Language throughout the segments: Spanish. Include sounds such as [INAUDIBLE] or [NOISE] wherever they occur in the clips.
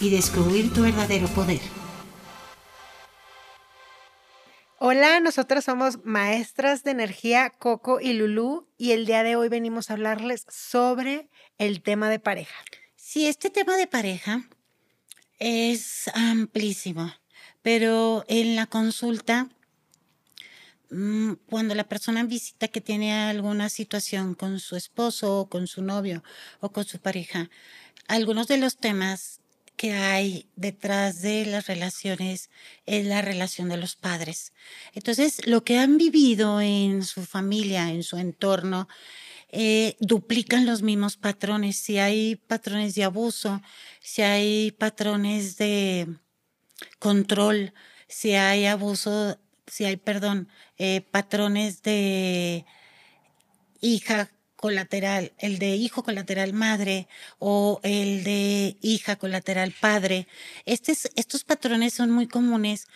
y descubrir tu verdadero poder. Hola, nosotras somos maestras de energía Coco y Lulu y el día de hoy venimos a hablarles sobre el tema de pareja. Sí, este tema de pareja es amplísimo, pero en la consulta, mm, cuando la persona visita que tiene alguna situación con su esposo o con su novio o con su pareja, algunos de los temas que hay detrás de las relaciones es la relación de los padres. Entonces, lo que han vivido en su familia, en su entorno, eh, duplican los mismos patrones. Si hay patrones de abuso, si hay patrones de control, si hay abuso, si hay, perdón, eh, patrones de hija colateral, el de hijo colateral madre o el de hija colateral padre. estos patrones son muy comunes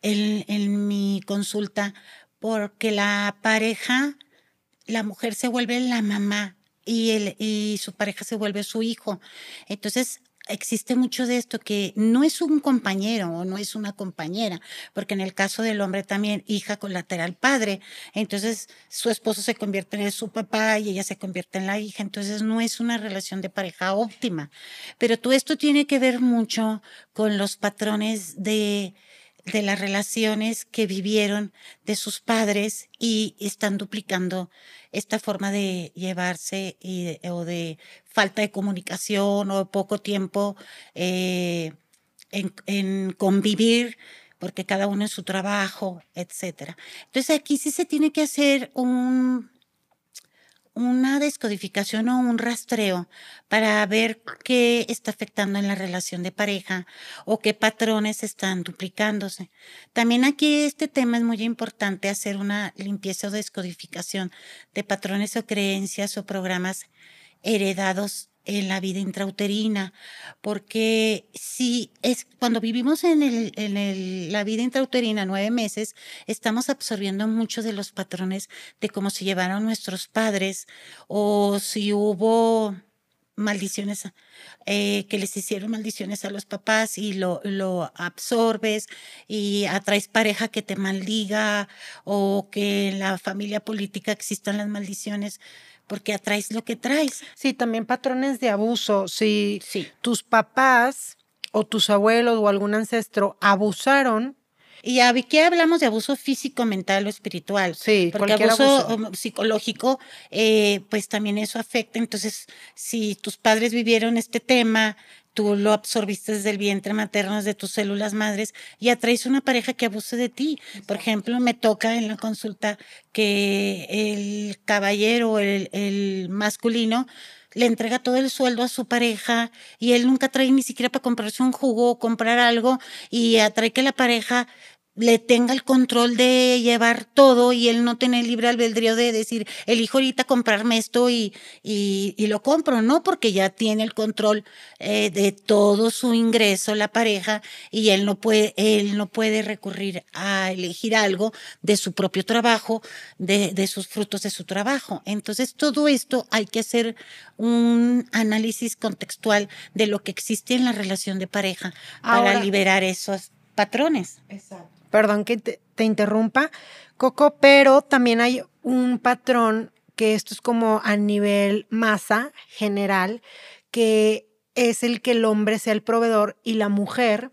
en, en mi consulta porque la pareja, la mujer se vuelve la mamá y, el, y su pareja se vuelve su hijo. Entonces, existe mucho de esto que no es un compañero o no es una compañera, porque en el caso del hombre también hija colateral padre, entonces su esposo se convierte en su papá y ella se convierte en la hija, entonces no es una relación de pareja óptima. Pero todo esto tiene que ver mucho con los patrones de de las relaciones que vivieron de sus padres y están duplicando esta forma de llevarse o de falta de comunicación o poco tiempo eh, en, en convivir porque cada uno en su trabajo, etcétera. Entonces aquí sí se tiene que hacer un una descodificación o un rastreo para ver qué está afectando en la relación de pareja o qué patrones están duplicándose. También aquí este tema es muy importante hacer una limpieza o descodificación de patrones o creencias o programas heredados en la vida intrauterina, porque si es cuando vivimos en, el, en el, la vida intrauterina nueve meses, estamos absorbiendo muchos de los patrones de cómo se llevaron nuestros padres o si hubo maldiciones, eh, que les hicieron maldiciones a los papás y lo, lo absorbes y atraes pareja que te maldiga o que en la familia política existan las maldiciones porque atraes lo que traes. Sí, también patrones de abuso. Si tus papás o tus abuelos o algún ancestro abusaron y qué hablamos de abuso físico, mental o espiritual. Sí, porque abuso, psicológico, eh, pues también eso afecta. Entonces, si tus padres vivieron este tema, tú lo absorbiste desde el vientre materno, desde tus células madres, y atraes una pareja que abuse de ti. Por ejemplo, me toca en la consulta que el caballero, el, el masculino, le entrega todo el sueldo a su pareja y él nunca trae ni siquiera para comprarse un jugo o comprar algo y atrae que la pareja le tenga el control de llevar todo y él no tener libre albedrío de decir, elijo ahorita comprarme esto y, y, y lo compro, no, porque ya tiene el control eh, de todo su ingreso, la pareja, y él no puede, él no puede recurrir a elegir algo de su propio trabajo, de, de sus frutos de su trabajo. Entonces, todo esto hay que hacer un análisis contextual de lo que existe en la relación de pareja para liberar esos patrones. Exacto perdón que te, interrumpa, Coco, pero también hay un patrón que esto es como a nivel masa general, que es el que el hombre sea el proveedor y la mujer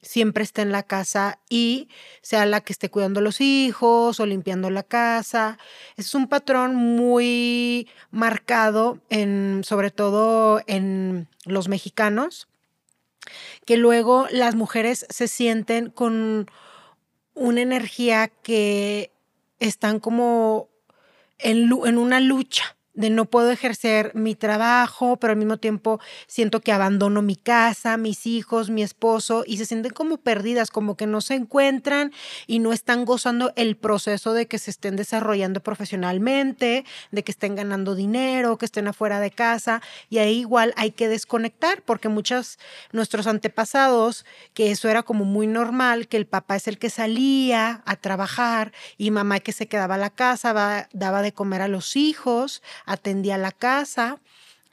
siempre esté en la casa y sea la que esté cuidando a los hijos o limpiando la casa. Es un patrón muy marcado en, sobre todo en los mexicanos, que luego las mujeres se sienten con una energía que están como en, en una lucha de no puedo ejercer mi trabajo, pero al mismo tiempo siento que abandono mi casa, mis hijos, mi esposo y se sienten como perdidas, como que no se encuentran y no están gozando el proceso de que se estén desarrollando profesionalmente, de que estén ganando dinero, que estén afuera de casa y ahí igual hay que desconectar porque muchos nuestros antepasados que eso era como muy normal, que el papá es el que salía a trabajar y mamá que se quedaba a la casa, daba de comer a los hijos, atendía la casa.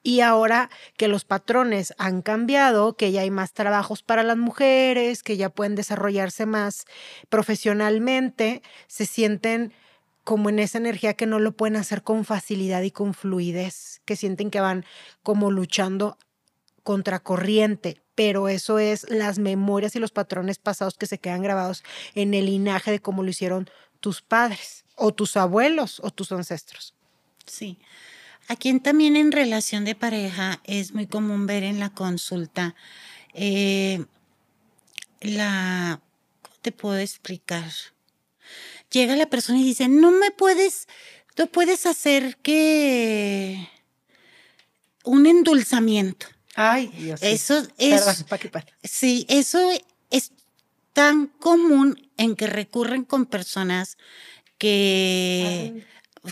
Y ahora que los patrones han cambiado, que ya hay más trabajos para las mujeres, que ya pueden desarrollarse más profesionalmente, se sienten como en esa energía que no lo pueden hacer con facilidad y con fluidez, que sienten que van como luchando contracorriente, pero eso es las memorias y los patrones pasados que se quedan grabados en el linaje de cómo lo hicieron tus padres o tus abuelos o tus ancestros. Sí. Aquí también en relación de pareja es muy común ver en la consulta eh, la, ¿cómo te puedo explicar? Llega la persona y dice, no me puedes, tú puedes hacer que un endulzamiento. Ay, Dios. Eso [LAUGHS] es. sí, eso es tan común en que recurren con personas que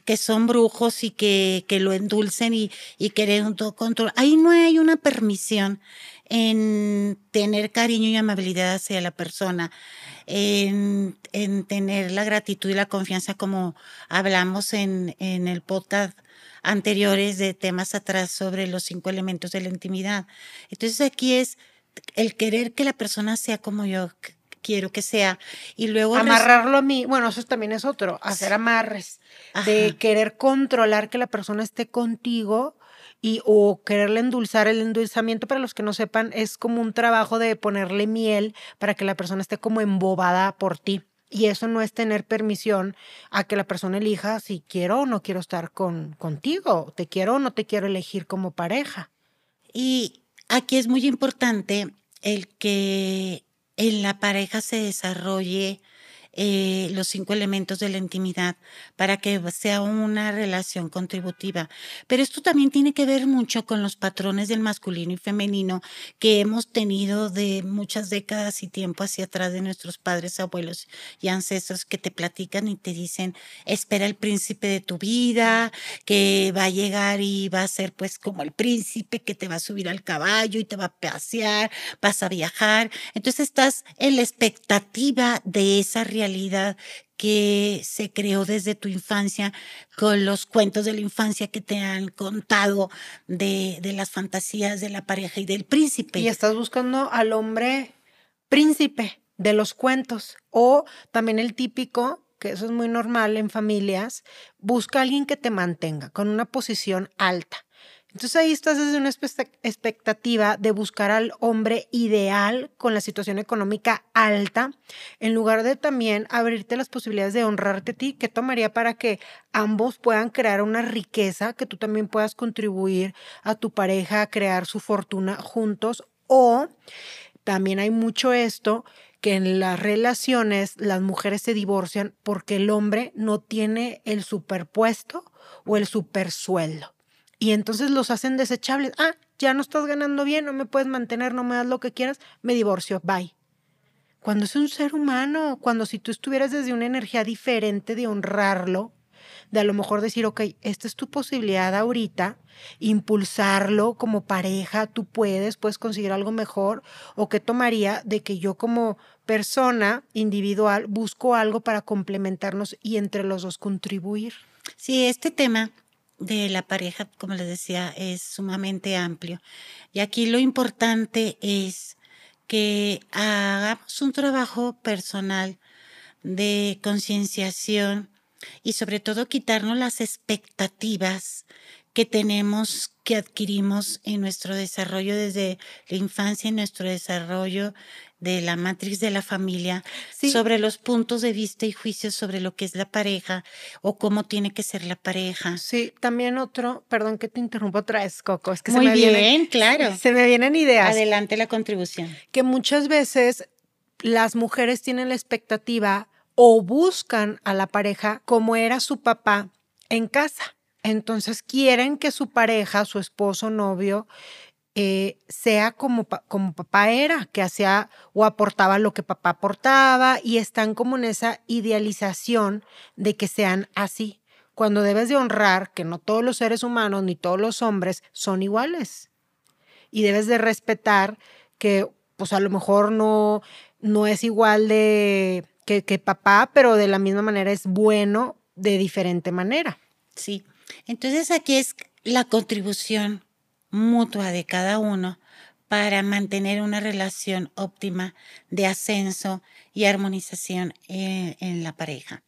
que son brujos y que, que lo endulcen y, y quieren todo control. Ahí no hay una permisión en tener cariño y amabilidad hacia la persona, en, en tener la gratitud y la confianza como hablamos en, en el podcast anteriores de temas atrás sobre los cinco elementos de la intimidad. Entonces aquí es el querer que la persona sea como yo, quiero que sea. Y luego... Amarrarlo a mí, bueno, eso también es otro, hacer amarres, de querer controlar que la persona esté contigo y o quererle endulzar. El endulzamiento, para los que no sepan, es como un trabajo de ponerle miel para que la persona esté como embobada por ti. Y eso no es tener permisión a que la persona elija si quiero o no quiero estar con, contigo, te quiero o no te quiero elegir como pareja. Y aquí es muy importante el que en la pareja se desarrolle eh, los cinco elementos de la intimidad para que sea una relación contributiva. Pero esto también tiene que ver mucho con los patrones del masculino y femenino que hemos tenido de muchas décadas y tiempo hacia atrás de nuestros padres, abuelos y ancestros que te platican y te dicen, espera el príncipe de tu vida, que va a llegar y va a ser pues como el príncipe que te va a subir al caballo y te va a pasear, vas a viajar. Entonces estás en la expectativa de esa realidad realidad que se creó desde tu infancia, con los cuentos de la infancia que te han contado de, de las fantasías de la pareja y del príncipe. Y estás buscando al hombre príncipe de los cuentos o también el típico que eso es muy normal en familias, busca a alguien que te mantenga con una posición alta. Entonces ahí estás desde una expectativa de buscar al hombre ideal con la situación económica alta, en lugar de también abrirte las posibilidades de honrarte a ti, que tomaría para que ambos puedan crear una riqueza, que tú también puedas contribuir a tu pareja a crear su fortuna juntos. O también hay mucho esto que en las relaciones las mujeres se divorcian porque el hombre no tiene el superpuesto o el supersueldo y entonces los hacen desechables. Ah, ya no estás ganando bien, no me puedes mantener, no me das lo que quieras, me divorcio, bye. Cuando es un ser humano, cuando si tú estuvieras desde una energía diferente de honrarlo, de a lo mejor decir, ok, esta es tu posibilidad ahorita, impulsarlo como pareja, tú puedes, puedes conseguir algo mejor, o qué tomaría de que yo como persona individual busco algo para complementarnos y entre los dos contribuir. Sí, este tema de la pareja, como les decía, es sumamente amplio. Y aquí lo importante es que hagamos un trabajo personal de concienciación y sobre todo quitarnos las expectativas que tenemos, que adquirimos en nuestro desarrollo desde la infancia, en nuestro desarrollo de la matriz de la familia, sobre los puntos de vista y juicios sobre lo que es la pareja o cómo tiene que ser la pareja. Sí, también otro, perdón que te interrumpa otra vez, Coco, es que Muy se me bien, claro. Se me vienen ideas. Adelante la contribución. Que muchas veces las mujeres tienen la expectativa o buscan a la pareja como era su papá en casa Entonces quieren que su pareja, su esposo, novio, eh, sea como, como papá era, que hacía o aportaba lo que papá aportaba y están como en esa idealización de que sean así, cuando debes de honrar que no todos los seres humanos ni todos los hombres son iguales y debes de respetar que pues a lo mejor no, no es igual de que, que papá, pero de la misma manera es bueno de diferente manera. Sí, entonces aquí es la contribución mutua de cada uno para mantener una relación óptima de ascenso y armonización en, en la pareja.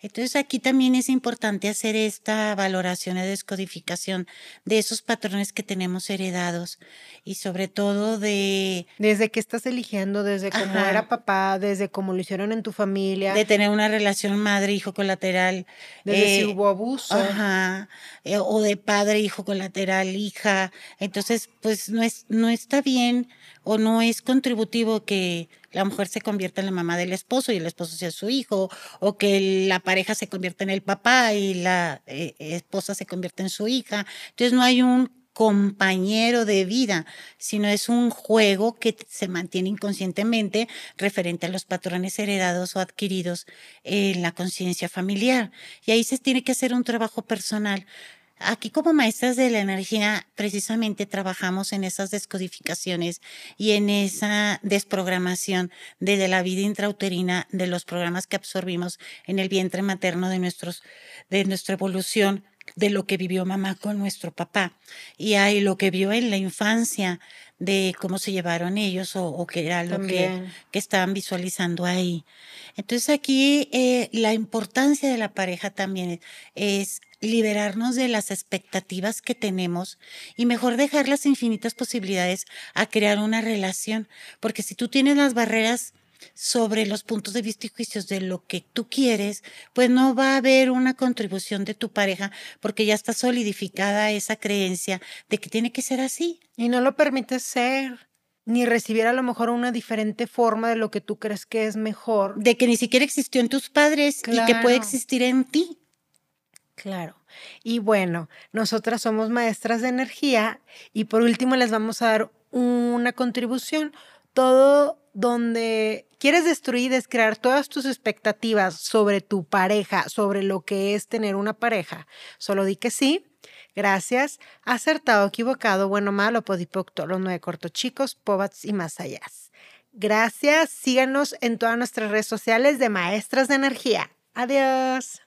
Entonces aquí también es importante hacer esta valoración y descodificación de esos patrones que tenemos heredados y sobre todo de... Desde que estás eligiendo, desde cómo era papá, desde cómo lo hicieron en tu familia. De tener una relación madre-hijo colateral. Desde si eh, hubo abuso. Ajá. Eh, o de padre-hijo colateral, hija. Entonces, pues no, es, no está bien o no es contributivo que la mujer se convierta en la mamá del esposo y el esposo sea su hijo, o que la pareja se convierta en el papá y la eh, esposa se convierta en su hija. Entonces no hay un compañero de vida, sino es un juego que se mantiene inconscientemente referente a los patrones heredados o adquiridos en la conciencia familiar. Y ahí se tiene que hacer un trabajo personal. Aquí como maestras de la energía precisamente trabajamos en esas descodificaciones y en esa desprogramación desde la vida intrauterina de los programas que absorbimos en el vientre materno de, nuestros, de nuestra evolución de lo que vivió mamá con nuestro papá. Y hay lo que vio en la infancia de cómo se llevaron ellos o, qué era lo que, que, estaban visualizando ahí. Entonces aquí eh, la importancia de la pareja también es liberarnos de las expectativas que tenemos y mejor dejar las infinitas posibilidades a crear una relación, porque si tú tienes las barreras sobre los puntos de vista y juicios de lo que tú quieres, pues no va a haber una contribución de tu pareja porque ya está solidificada esa creencia de que tiene que ser así. Y no lo permites ser ni recibir a lo mejor una diferente forma de lo que tú crees que es mejor. De que ni siquiera existió en tus padres y que puede existir en ti. Claro. Y bueno, nosotras somos maestras de energía y por último les vamos a dar una contribución. Todo donde quieres destruir, descrear todas tus expectativas sobre tu pareja, sobre lo que es tener una pareja, solo di que sí. Gracias. Acertado, equivocado, bueno, malo, podipocto, los nueve cortochicos, pobats y más allá. Gracias. Síganos en todas nuestras redes sociales de Maestras de Energía. Adiós.